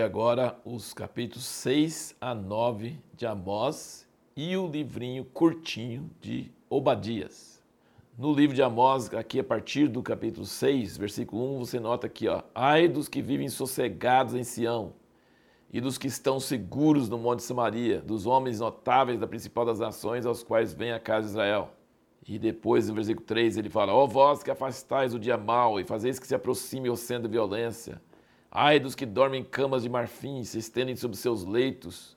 ler agora os capítulos 6 a 9 de Amós e o livrinho curtinho de Obadias. No livro de Amós, aqui a partir do capítulo 6, versículo 1, você nota aqui, ó, ai dos que vivem sossegados em Sião, e dos que estão seguros no Monte Samaria, dos homens notáveis da principal das nações aos quais vem a casa de Israel. E depois, no versículo 3, ele fala: Ó vós que afastais o dia mau e fazeis que se aproxime o sendo violência. Ai dos que dormem em camas de marfim, se estendem sobre seus leitos,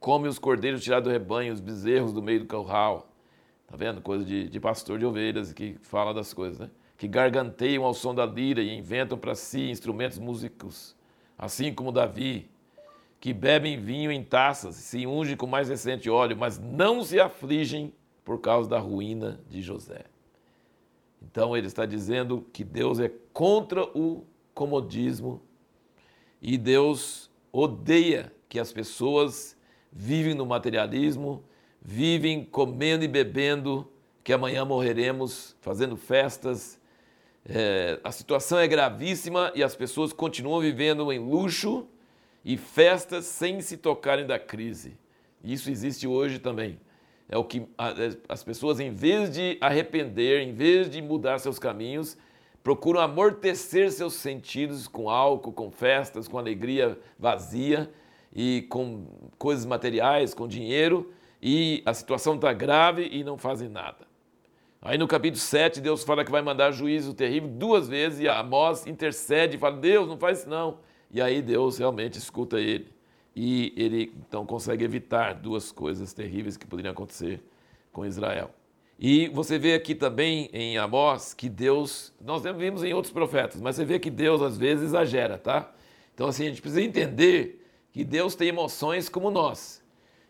comem os cordeiros tirados do rebanho, os bezerros do meio do curral. Tá vendo? Coisa de, de pastor de ovelhas que fala das coisas, né? Que garganteiam ao som da lira e inventam para si instrumentos músicos, assim como Davi, que bebem vinho em taças, se ungem com mais recente óleo, mas não se afligem por causa da ruína de José. Então ele está dizendo que Deus é contra o comodismo e Deus odeia que as pessoas vivem no materialismo, vivem comendo e bebendo, que amanhã morreremos, fazendo festas. É, a situação é gravíssima e as pessoas continuam vivendo em luxo e festas sem se tocarem da crise. Isso existe hoje também. É o que é, as pessoas, em vez de arrepender, em vez de mudar seus caminhos, procuram amortecer seus sentidos com álcool, com festas, com alegria vazia e com coisas materiais, com dinheiro, e a situação está grave e não fazem nada. Aí no capítulo 7, Deus fala que vai mandar juízo terrível duas vezes e Amós intercede e fala: Deus, não faz isso não. E aí Deus realmente escuta ele. E ele então consegue evitar duas coisas terríveis que poderiam acontecer com Israel. E você vê aqui também em Amós que Deus, nós vimos em outros profetas, mas você vê que Deus às vezes exagera, tá? Então assim, a gente precisa entender que Deus tem emoções como nós.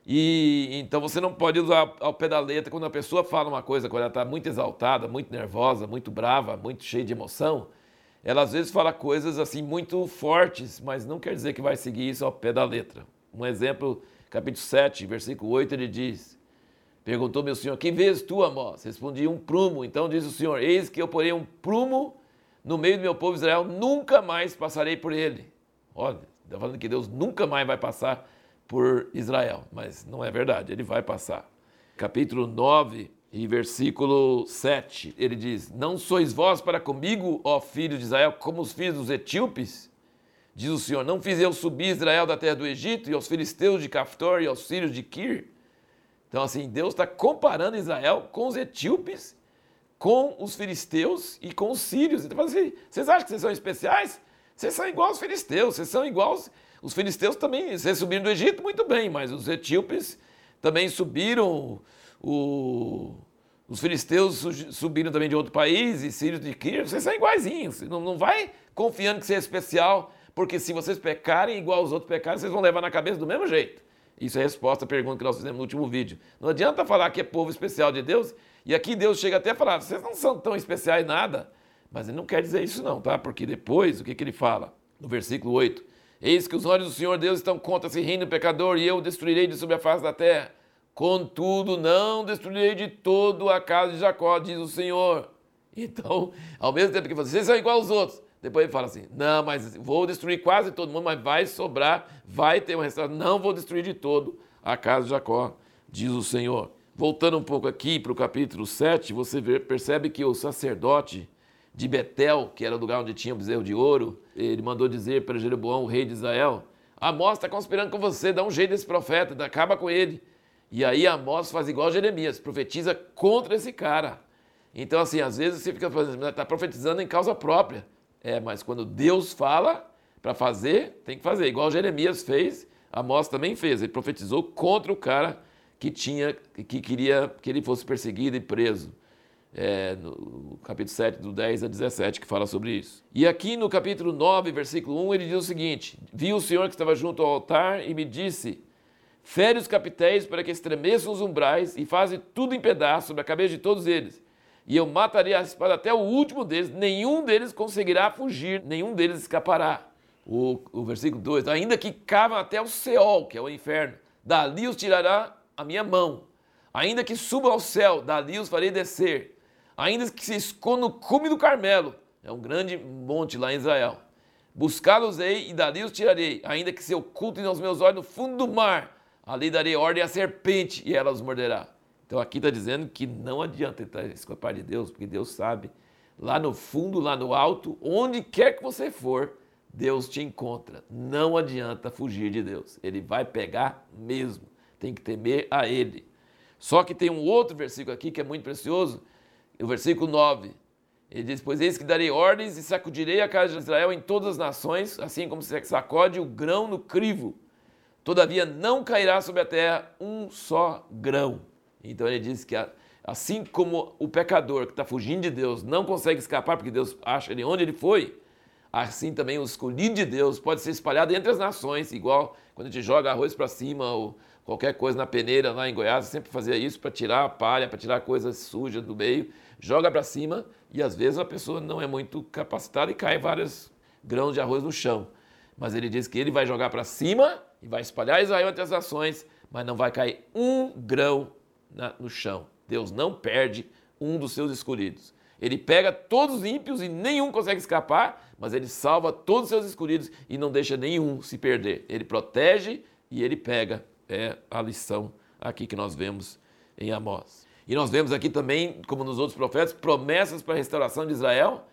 E então você não pode usar ao pé da letra quando a pessoa fala uma coisa, quando ela está muito exaltada, muito nervosa, muito brava, muito cheia de emoção, ela às vezes fala coisas assim muito fortes, mas não quer dizer que vai seguir isso ao pé da letra. Um exemplo, capítulo 7, versículo 8, ele diz: Perguntou-me o Senhor, que vês tu, Amós? Respondi, um prumo. Então diz o Senhor: Eis que eu porei um prumo no meio do meu povo Israel, nunca mais passarei por ele. Olha, está falando que Deus nunca mais vai passar por Israel, mas não é verdade, ele vai passar. Capítulo 9, e versículo 7, ele diz: Não sois vós para comigo, ó filhos de Israel, como os filhos dos etíopes? Diz o Senhor: Não fiz eu subir Israel da terra do Egito, e aos filisteus de Caftor e aos filhos de Kir? Então, assim, Deus está comparando Israel com os etíopes, com os filisteus e com os sírios. Então, assim, vocês acham que vocês são especiais? Vocês são igual aos filisteus, vocês são igual aos... Os filisteus também, vocês subiram do Egito, muito bem, mas os etíopes também subiram o, os filisteus subiram também de outro país e sírios de Kir, vocês são iguaizinhos. Não, não vai confiando que você é especial, porque se vocês pecarem igual os outros pecarem, vocês vão levar na cabeça do mesmo jeito. Isso é resposta à pergunta que nós fizemos no último vídeo. Não adianta falar que é povo especial de Deus, e aqui Deus chega até a falar, vocês não são tão especiais nada. Mas ele não quer dizer isso não, tá? Porque depois, o que, que ele fala? No versículo 8, Eis que os olhos do Senhor Deus estão contra esse reino pecador, e eu destruirei de sobre a face da terra Contudo, não destruirei de todo a casa de Jacó, diz o Senhor. Então, ao mesmo tempo que vocês são igual aos outros, depois ele fala assim: não, mas vou destruir quase todo mundo, mas vai sobrar, vai ter uma restauração. Não vou destruir de todo a casa de Jacó, diz o Senhor. Voltando um pouco aqui para o capítulo 7, você percebe que o sacerdote de Betel, que era o lugar onde tinha o bezerro de ouro, ele mandou dizer para Jeroboão, o rei de Israel: Amós está conspirando com você, dá um jeito desse profeta, acaba com ele. E aí Amós faz igual Jeremias, profetiza contra esse cara. Então, assim, às vezes você fica fazendo, está profetizando em causa própria. É, mas quando Deus fala para fazer, tem que fazer. Igual Jeremias fez, Amós também fez. Ele profetizou contra o cara que tinha, que queria que ele fosse perseguido e preso. É, no capítulo 7, do 10 a 17, que fala sobre isso. E aqui no capítulo 9, versículo 1, ele diz o seguinte: Vi o Senhor que estava junto ao altar e me disse: fere os capitéis para que estremeçam os umbrais e faze tudo em pedaços sobre a cabeça de todos eles. E eu matarei a espada até o último deles, nenhum deles conseguirá fugir, nenhum deles escapará. O, o versículo 2: Ainda que cavam até o Seol, que é o inferno, dali os tirará a minha mão. Ainda que subam ao céu, dali os farei descer. Ainda que se escondam no cume do Carmelo, é um grande monte lá em Israel. Buscá-los-ei e dali os tirarei, ainda que se ocultem aos meus olhos no fundo do mar. Ali darei ordem à serpente e ela os morderá. Então aqui está dizendo que não adianta tentar escapar de Deus, porque Deus sabe. Lá no fundo, lá no alto, onde quer que você for, Deus te encontra. Não adianta fugir de Deus. Ele vai pegar mesmo. Tem que temer a Ele. Só que tem um outro versículo aqui que é muito precioso, o versículo 9. Ele diz: Pois eis que darei ordens e sacudirei a casa de Israel em todas as nações, assim como se sacode o grão no crivo. Todavia não cairá sobre a terra um só grão. Então ele diz que assim como o pecador que está fugindo de Deus não consegue escapar porque Deus acha ele onde ele foi, assim também o escolhido de Deus pode ser espalhado entre as nações, igual quando a gente joga arroz para cima ou qualquer coisa na peneira lá em Goiás, sempre fazia isso para tirar a palha, para tirar coisas sujas do meio, joga para cima e às vezes a pessoa não é muito capacitada e cai vários grãos de arroz no chão. Mas ele diz que ele vai jogar para cima e vai espalhar Israel entre as nações, mas não vai cair um grão na, no chão. Deus não perde um dos seus escolhidos. Ele pega todos os ímpios e nenhum consegue escapar, mas ele salva todos os seus escolhidos e não deixa nenhum se perder. Ele protege e ele pega. É a lição aqui que nós vemos em Amós. E nós vemos aqui também, como nos outros profetas, promessas para a restauração de Israel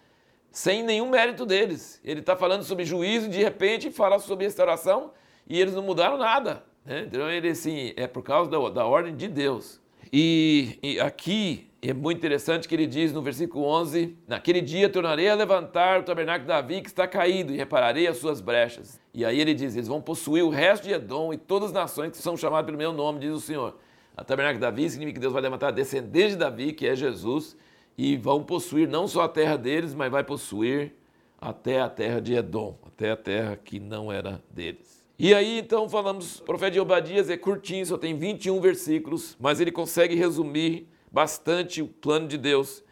sem nenhum mérito deles. Ele está falando sobre juízo e de repente fala sobre restauração e eles não mudaram nada. Né? Então ele assim, é por causa da, da ordem de Deus. E, e, aqui é muito interessante que ele diz no versículo 11: Naquele dia tornarei a levantar o tabernáculo de Davi que está caído e repararei as suas brechas. E aí ele diz: Eles vão possuir o resto de Edom e todas as nações que são chamadas pelo meu nome, diz o Senhor. A tabernáculo de Davi significa que Deus vai levantar descendente de Davi, que é Jesus, e vão possuir não só a terra deles, mas vai possuir até a terra de Edom, até a terra que não era deles. E aí então falamos, o profeta de Obadias é curtinho, só tem 21 versículos, mas ele consegue resumir bastante o plano de Deus.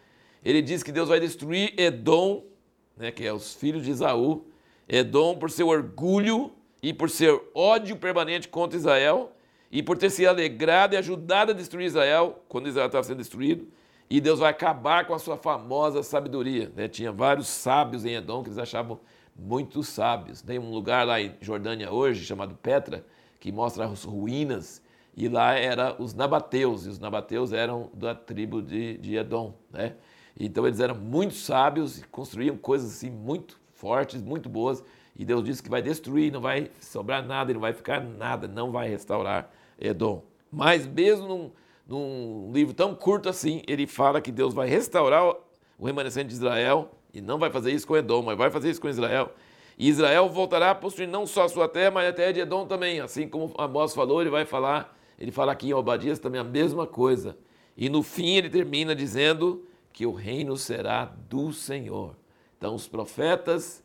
Ele diz que Deus vai destruir Edom, né, que é os filhos de Esaú, Edom por seu orgulho e por seu ódio permanente contra Israel, e por ter se alegrado e ajudado a destruir Israel, quando Israel estava sendo destruído, e Deus vai acabar com a sua famosa sabedoria. Né? Tinha vários sábios em Edom que eles achavam muitos sábios. Tem um lugar lá em Jordânia hoje, chamado Petra, que mostra as ruínas, e lá eram os nabateus, e os nabateus eram da tribo de, de Edom, né? Então eles eram muito sábios construíam coisas assim muito fortes, muito boas, e Deus disse que vai destruir, não vai sobrar nada, não vai ficar nada, não vai restaurar Edom. Mas mesmo num, num livro tão curto assim, ele fala que Deus vai restaurar o remanescente de Israel e não vai fazer isso com Edom, mas vai fazer isso com Israel. E Israel voltará a possuir não só a sua terra, mas a terra de Edom também. Assim como Amós falou, ele vai falar, ele fala aqui em Obadias também a mesma coisa. E no fim ele termina dizendo que o reino será do Senhor. Então os profetas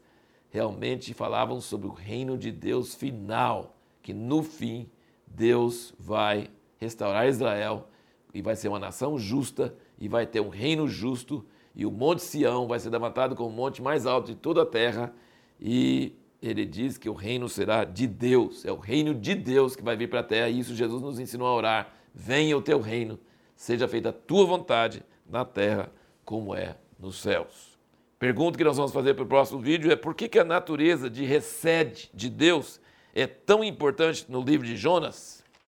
realmente falavam sobre o reino de Deus final, que no fim Deus vai restaurar Israel e vai ser uma nação justa e vai ter um reino justo e o Monte Sião vai ser levantado como o monte mais alto de toda a terra, e ele diz que o reino será de Deus, é o reino de Deus que vai vir para a terra, e isso Jesus nos ensinou a orar: venha o teu reino, seja feita a tua vontade na terra como é nos céus. Pergunta que nós vamos fazer para o próximo vídeo é por que, que a natureza de recede de Deus é tão importante no livro de Jonas?